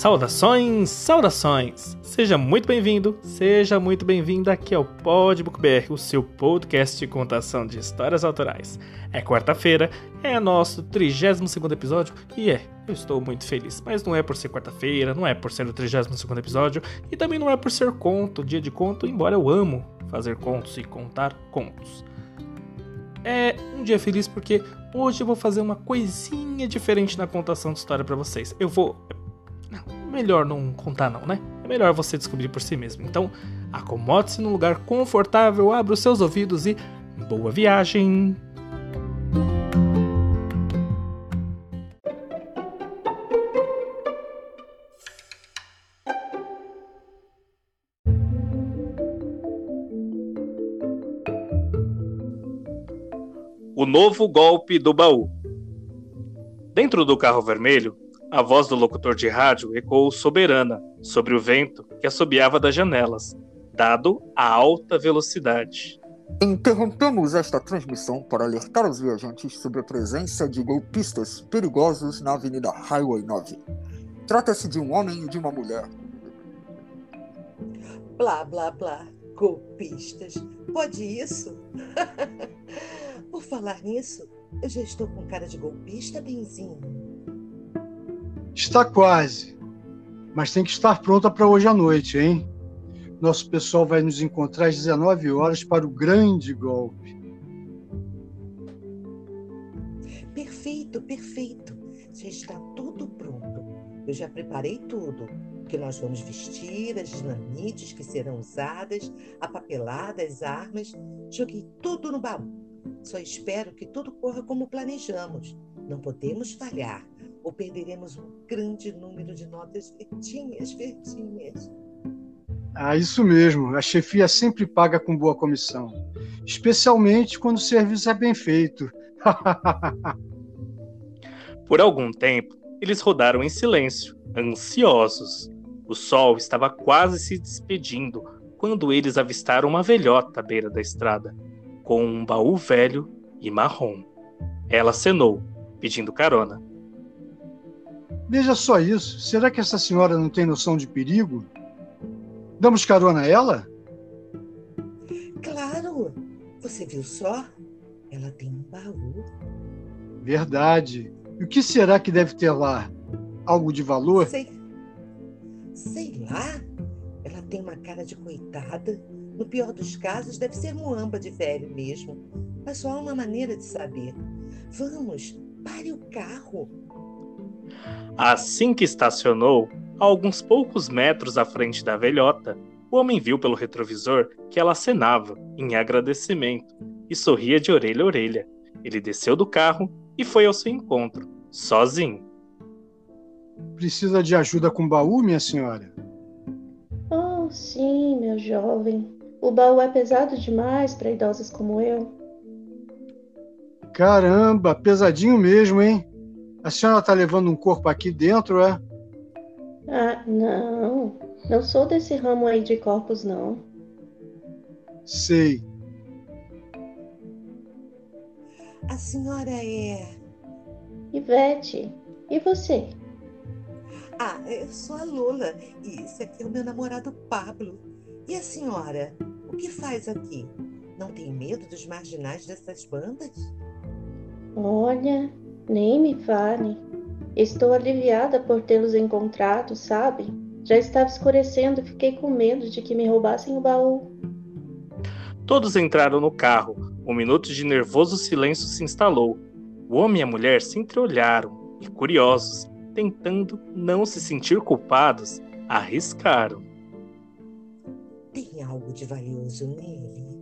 Saudações, saudações! Seja muito bem-vindo, seja muito bem-vinda aqui ao Podbook BR, o seu podcast de contação de histórias autorais. É quarta-feira, é nosso 32 episódio e é, eu estou muito feliz. Mas não é por ser quarta-feira, não é por ser o 32 episódio e também não é por ser conto, dia de conto, embora eu amo fazer contos e contar contos. É um dia feliz porque hoje eu vou fazer uma coisinha diferente na contação de história para vocês. Eu vou melhor não contar não, né? É melhor você descobrir por si mesmo. Então, acomode-se num lugar confortável, abra os seus ouvidos e boa viagem! O novo golpe do baú. Dentro do carro vermelho, a voz do locutor de rádio ecoou soberana sobre o vento que assobiava das janelas, dado a alta velocidade. Interrompemos esta transmissão para alertar os viajantes sobre a presença de golpistas perigosos na Avenida Highway 9. Trata-se de um homem e de uma mulher. Blá, blá, blá. Golpistas. Pode isso? Por falar nisso, eu já estou com cara de golpista, Benzinho. Está quase, mas tem que estar pronta para hoje à noite, hein? Nosso pessoal vai nos encontrar às 19 horas para o grande golpe. Perfeito, perfeito. Já está tudo pronto. Eu já preparei tudo. Que nós vamos vestir, as dinamites que serão usadas, a papelada, as armas. Joguei tudo no baú. Só espero que tudo corra como planejamos. Não podemos falhar ou perderemos um grande número de notas verdinhas, verdinhas. Ah, isso mesmo. A chefia sempre paga com boa comissão, especialmente quando o serviço é bem feito. Por algum tempo, eles rodaram em silêncio, ansiosos. O sol estava quase se despedindo quando eles avistaram uma velhota à beira da estrada, com um baú velho e marrom. Ela acenou, pedindo carona. Veja só isso. Será que essa senhora não tem noção de perigo? Damos carona a ela? Claro! Você viu só? Ela tem um baú. Verdade. E o que será que deve ter lá? Algo de valor? Sei. Sei lá. Ela tem uma cara de coitada. No pior dos casos, deve ser muamba de velho mesmo. Mas só há uma maneira de saber. Vamos, pare o carro. Assim que estacionou, a alguns poucos metros à frente da velhota, o homem viu pelo retrovisor que ela acenava em agradecimento e sorria de orelha a orelha. Ele desceu do carro e foi ao seu encontro, sozinho. Precisa de ajuda com o baú, minha senhora? Oh, sim, meu jovem. O baú é pesado demais para idosos como eu. Caramba, pesadinho mesmo, hein? A senhora está levando um corpo aqui dentro, é? Ah, não. Não sou desse ramo aí de corpos, não. Sei. A senhora é. Ivete. E você? Ah, eu sou a Lula. E esse aqui é o meu namorado Pablo. E a senhora? O que faz aqui? Não tem medo dos marginais dessas bandas? Olha, nem me fale. Estou aliviada por tê-los encontrado, sabe? Já estava escurecendo e fiquei com medo de que me roubassem o baú. Todos entraram no carro. Um minuto de nervoso silêncio se instalou. O homem e a mulher se entreolharam e, curiosos, tentando não se sentir culpados, arriscaram. Tem algo de valioso nele?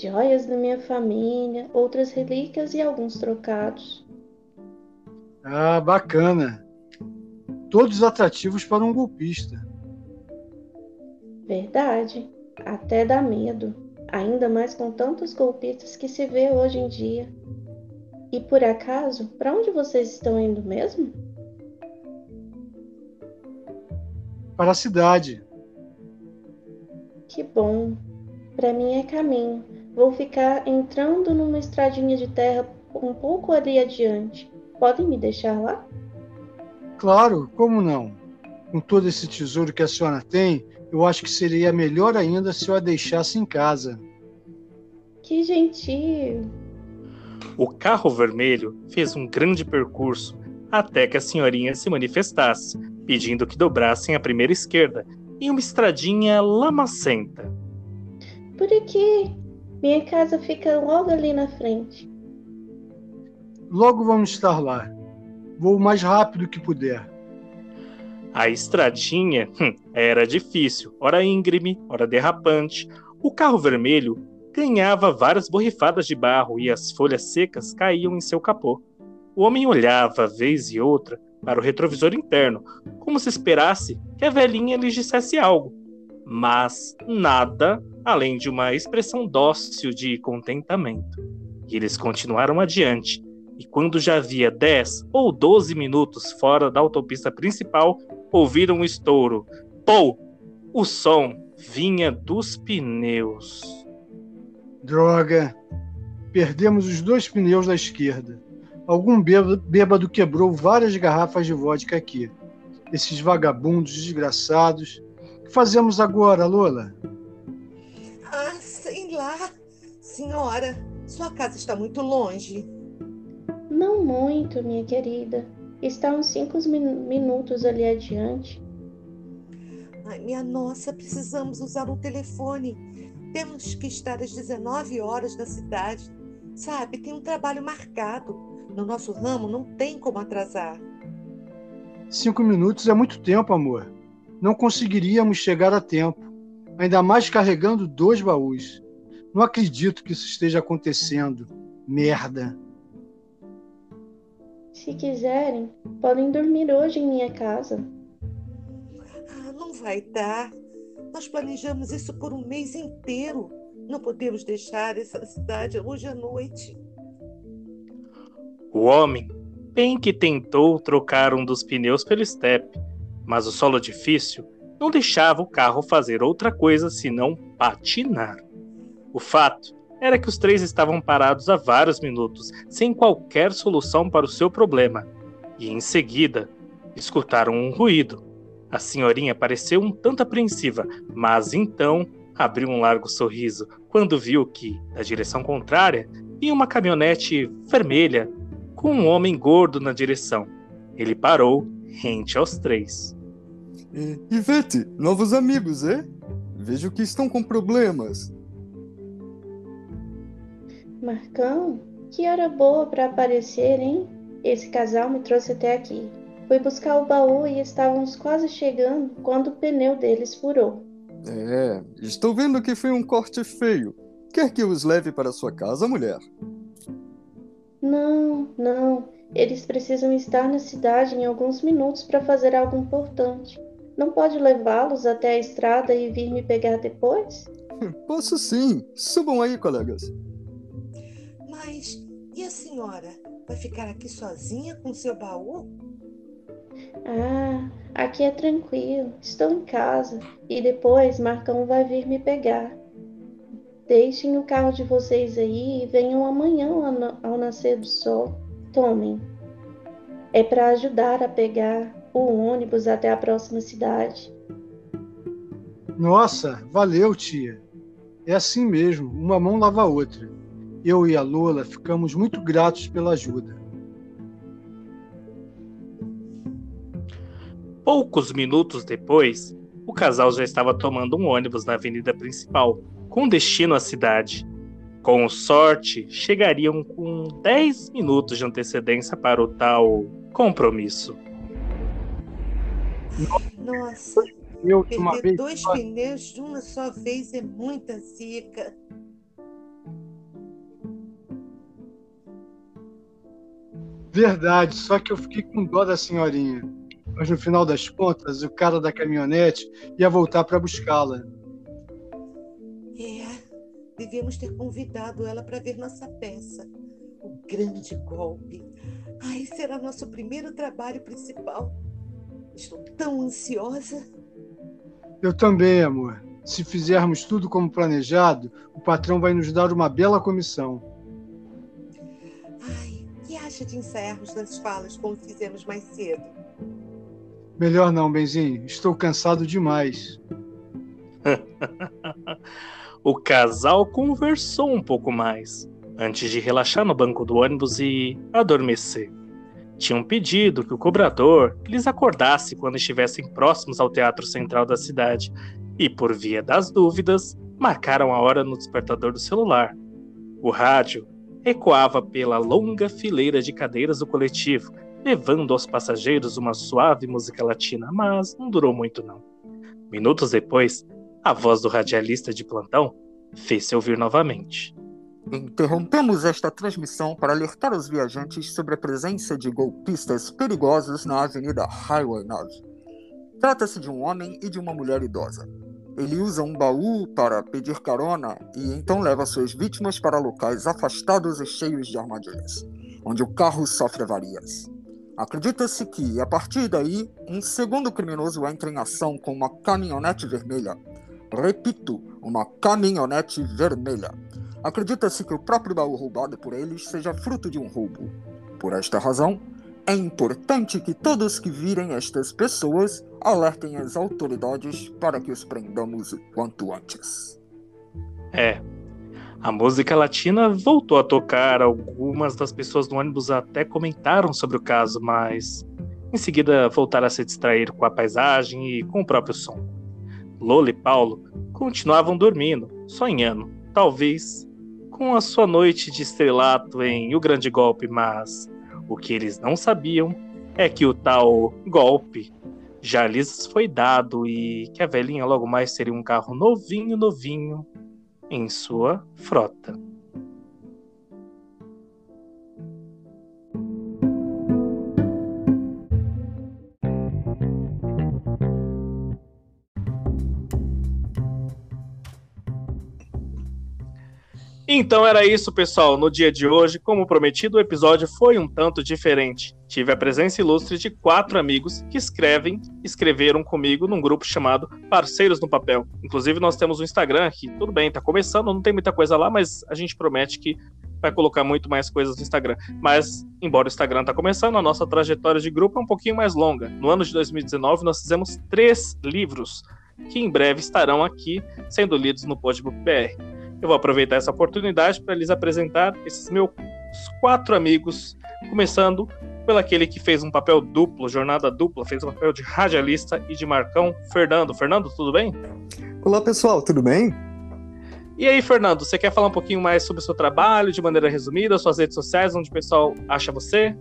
Joias da minha família, outras relíquias e alguns trocados. Ah, bacana. Todos atrativos para um golpista. Verdade. Até dá medo. Ainda mais com tantos golpistas que se vê hoje em dia. E por acaso, para onde vocês estão indo mesmo? Para a cidade. Que bom. Para mim é caminho. Vou ficar entrando numa estradinha de terra um pouco ali adiante. Podem me deixar lá? Claro, como não? Com todo esse tesouro que a senhora tem, eu acho que seria melhor ainda se eu a deixasse em casa. Que gentil! O carro vermelho fez um grande percurso até que a senhorinha se manifestasse, pedindo que dobrassem a primeira esquerda em uma estradinha lamacenta. Por aqui. Minha casa fica logo ali na frente. Logo vamos estar lá. Vou o mais rápido que puder. A estradinha hum, era difícil, ora íngreme, ora derrapante. O carro vermelho ganhava várias borrifadas de barro e as folhas secas caíam em seu capô. O homem olhava, vez e outra, para o retrovisor interno, como se esperasse que a velhinha lhe dissesse algo. Mas nada além de uma expressão dócil de contentamento. E eles continuaram adiante, e quando já havia 10 ou 12 minutos fora da autopista principal, ouviram um estouro. Pou! O som vinha dos pneus. Droga! Perdemos os dois pneus da esquerda. Algum bêbado quebrou várias garrafas de vodka aqui. Esses vagabundos desgraçados. O que fazemos agora, Lola? Ah, sei lá. Senhora, sua casa está muito longe. Não muito, minha querida. Está uns cinco minutos ali adiante. Ai, minha nossa, precisamos usar um telefone. Temos que estar às 19 horas na cidade. Sabe, tem um trabalho marcado. No nosso ramo não tem como atrasar. Cinco minutos é muito tempo, amor. Não conseguiríamos chegar a tempo. Ainda mais carregando dois baús. Não acredito que isso esteja acontecendo. Merda. Se quiserem, podem dormir hoje em minha casa. Ah, não vai dar. Nós planejamos isso por um mês inteiro. Não podemos deixar essa cidade hoje à noite. O homem bem que tentou trocar um dos pneus pelo estepe, mas o solo difícil não deixava o carro fazer outra coisa senão patinar. O fato era que os três estavam parados há vários minutos, sem qualquer solução para o seu problema, e em seguida escutaram um ruído. A senhorinha pareceu um tanto apreensiva, mas então abriu um largo sorriso quando viu que, na direção contrária, vinha uma caminhonete vermelha com um homem gordo na direção. Ele parou, rente aos três. Ivete, novos amigos, é? Vejo que estão com problemas. Marcão, que hora boa para aparecer, hein? Esse casal me trouxe até aqui. Fui buscar o baú e estávamos quase chegando quando o pneu deles furou. É, estou vendo que foi um corte feio. Quer que os leve para sua casa, mulher? Não, não. Eles precisam estar na cidade em alguns minutos para fazer algo importante. Não pode levá-los até a estrada e vir me pegar depois? Posso sim. Subam aí, colegas. Mas e a senhora? Vai ficar aqui sozinha com seu baú? Ah, aqui é tranquilo. Estou em casa e depois Marcão vai vir me pegar. Deixem o carro de vocês aí e venham amanhã ao nascer do sol. Tomem. É para ajudar a pegar o ônibus até a próxima cidade. Nossa, valeu, tia. É assim mesmo, uma mão lava a outra. Eu e a Lola ficamos muito gratos pela ajuda. Poucos minutos depois, o casal já estava tomando um ônibus na avenida principal, com destino à cidade. Com sorte, chegariam com 10 minutos de antecedência para o tal compromisso. Nossa, eu, perder dois pneus de uma só vez é muita zica. Verdade, só que eu fiquei com dó da senhorinha. Mas no final das contas, o cara da caminhonete ia voltar para buscá-la. É, devíamos ter convidado ela para ver nossa peça. O grande golpe. Ai, será nosso primeiro trabalho principal. Estou tão ansiosa. Eu também, amor. Se fizermos tudo como planejado, o patrão vai nos dar uma bela comissão acha de ensaiarmos nas falas como fizemos mais cedo? Melhor não, Benzinho. Estou cansado demais. o casal conversou um pouco mais antes de relaxar no banco do ônibus e adormecer. Tinham pedido que o cobrador lhes acordasse quando estivessem próximos ao teatro central da cidade e, por via das dúvidas, marcaram a hora no despertador do celular. O rádio ecoava pela longa fileira de cadeiras do coletivo, levando aos passageiros uma suave música latina, mas não durou muito não. Minutos depois, a voz do radialista de plantão fez-se ouvir novamente. Interrompemos esta transmissão para alertar os viajantes sobre a presença de golpistas perigosos na Avenida Highway 9. Trata-se de um homem e de uma mulher idosa. Ele usa um baú para pedir carona e então leva suas vítimas para locais afastados e cheios de armadilhas, onde o carro sofre avarias. Acredita-se que, a partir daí, um segundo criminoso entra em ação com uma caminhonete vermelha. Repito, uma caminhonete vermelha. Acredita-se que o próprio baú roubado por eles seja fruto de um roubo. Por esta razão, é importante que todos que virem estas pessoas alertem as autoridades para que os prendamos o quanto antes. É. A música latina voltou a tocar, algumas das pessoas no ônibus até comentaram sobre o caso, mas em seguida voltaram a se distrair com a paisagem e com o próprio som. Lola e Paulo continuavam dormindo, sonhando, talvez com a sua noite de estrelato em O Grande Golpe, mas o que eles não sabiam é que o tal golpe já lhes foi dado e que a velhinha logo mais seria um carro novinho, novinho em sua frota. Então era isso, pessoal. No dia de hoje, como prometido, o episódio foi um tanto diferente. Tive a presença ilustre de quatro amigos que escrevem, escreveram comigo num grupo chamado Parceiros no Papel. Inclusive, nós temos um Instagram que, tudo bem, tá começando, não tem muita coisa lá, mas a gente promete que vai colocar muito mais coisas no Instagram. Mas, embora o Instagram tá começando, a nossa trajetória de grupo é um pouquinho mais longa. No ano de 2019, nós fizemos três livros que em breve estarão aqui sendo lidos no Podbook BR. Eu vou aproveitar essa oportunidade para lhes apresentar esses meus quatro amigos, começando pelo aquele que fez um papel duplo, jornada dupla, fez o um papel de radialista e de Marcão, Fernando. Fernando, tudo bem? Olá, pessoal, tudo bem? E aí, Fernando, você quer falar um pouquinho mais sobre o seu trabalho, de maneira resumida, suas redes sociais, onde o pessoal acha você?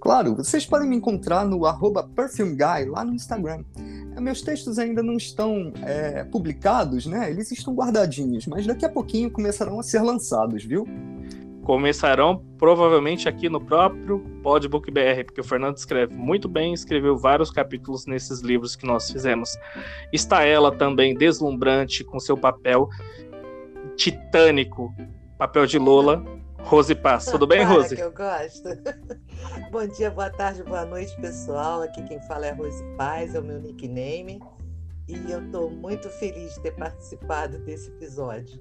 Claro, vocês podem me encontrar no arroba perfumeguy lá no Instagram. Meus textos ainda não estão é, publicados, né? Eles estão guardadinhos, mas daqui a pouquinho começarão a ser lançados, viu? Começarão provavelmente aqui no próprio Podbook BR, porque o Fernando escreve muito bem, escreveu vários capítulos nesses livros que nós fizemos. Está ela também deslumbrante com seu papel titânico, papel de Lola, Rose Paz. Tudo bem, Rose? que eu gosto. Bom dia, boa tarde, boa noite, pessoal. Aqui quem fala é Rose Paz, é o meu nickname. E eu estou muito feliz de ter participado desse episódio.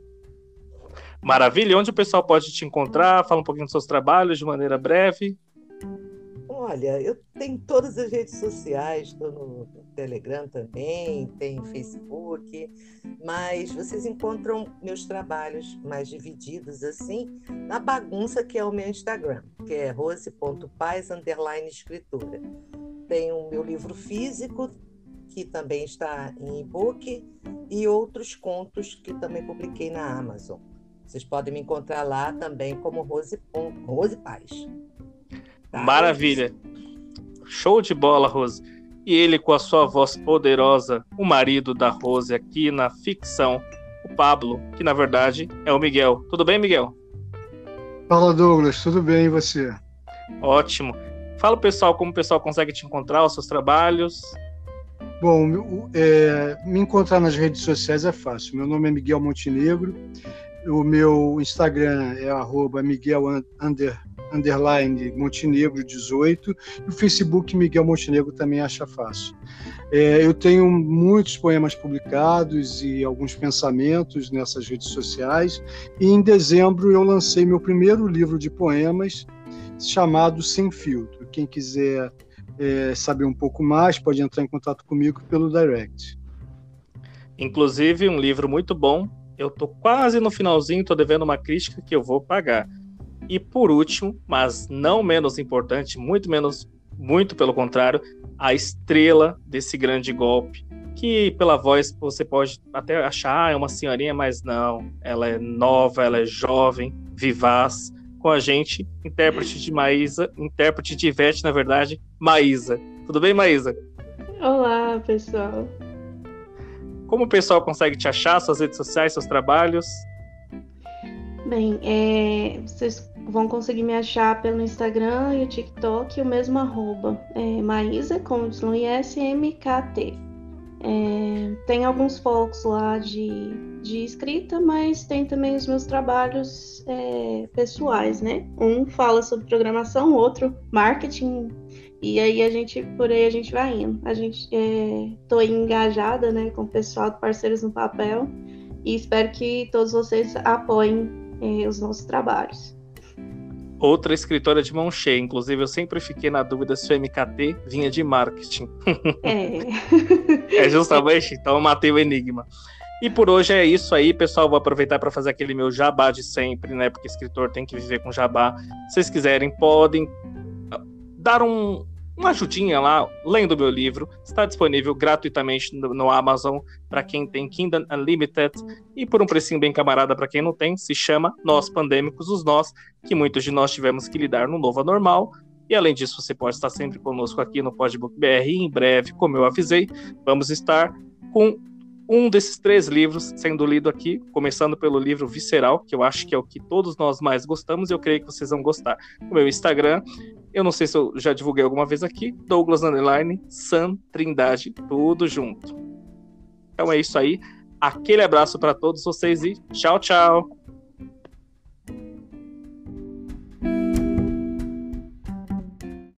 Maravilha. Onde o pessoal pode te encontrar? Fala um pouquinho dos seus trabalhos de maneira breve. Olha, eu tenho todas as redes sociais, estou no Telegram também, tem Facebook, mas vocês encontram meus trabalhos mais divididos assim na bagunça que é o meu Instagram, que é rose.paz escritura. Tem o meu livro físico, que também está em e-book, e outros contos que também publiquei na Amazon. Vocês podem me encontrar lá também como Rose, Rose Paz. Tá? Maravilha. Show de bola, Rose. E ele, com a sua voz poderosa, o marido da Rose aqui na ficção, o Pablo, que na verdade é o Miguel. Tudo bem, Miguel? Fala, Douglas. Tudo bem e você? Ótimo. Fala, pessoal, como o pessoal consegue te encontrar, os seus trabalhos. Bom, é, me encontrar nas redes sociais é fácil. Meu nome é Miguel Montenegro. O meu Instagram é arroba Miguel underline Montenegro 18 e o Facebook Miguel Montenegro também acha fácil. É, eu tenho muitos poemas publicados e alguns pensamentos nessas redes sociais e em dezembro eu lancei meu primeiro livro de poemas chamado Sem Filtro. Quem quiser é, saber um pouco mais, pode entrar em contato comigo pelo direct. Inclusive, um livro muito bom. Eu tô quase no finalzinho, tô devendo uma crítica que eu vou pagar. E por último, mas não menos importante, muito menos, muito pelo contrário, a estrela desse grande golpe, que pela voz você pode até achar ah, é uma senhorinha, mas não, ela é nova, ela é jovem, vivaz. Com a gente, intérprete de Maísa, intérprete de Ivete, na verdade, Maísa. Tudo bem, Maísa? Olá, pessoal. Como o pessoal consegue te achar, suas redes sociais, seus trabalhos? Bem, é, vocês vão conseguir me achar pelo Instagram e o TikTok, o mesmo arroba. É, Maísa, com. É, tem alguns focos lá de, de escrita, mas tem também os meus trabalhos é, pessoais, né? Um fala sobre programação, outro marketing, e aí a gente, por aí a gente vai indo. A gente é, tô engajada, né, com o pessoal do Parceiros no Papel e espero que todos vocês apoiem é, os nossos trabalhos outra escritora de mão cheia. Inclusive, eu sempre fiquei na dúvida se o MKT vinha de marketing. É. é justamente, então eu matei o enigma. E por hoje é isso aí, pessoal. Vou aproveitar para fazer aquele meu jabá de sempre, né? Porque escritor tem que viver com jabá. Se vocês quiserem, podem dar um, uma ajudinha lá, lendo meu livro. Está disponível gratuitamente no, no Amazon para quem tem Kingdom Unlimited e por um precinho bem camarada para quem não tem. Se chama Nós Pandêmicos, os Nós, que muitos de nós tivemos que lidar no novo anormal. E além disso, você pode estar sempre conosco aqui no Podbook BR. E em breve, como eu avisei, vamos estar com um desses três livros sendo lido aqui, começando pelo livro Visceral, que eu acho que é o que todos nós mais gostamos, e eu creio que vocês vão gostar. O meu Instagram, eu não sei se eu já divulguei alguma vez aqui, Douglas Underline, San Trindade, tudo junto. Então é isso aí. Aquele abraço para todos vocês e tchau, tchau.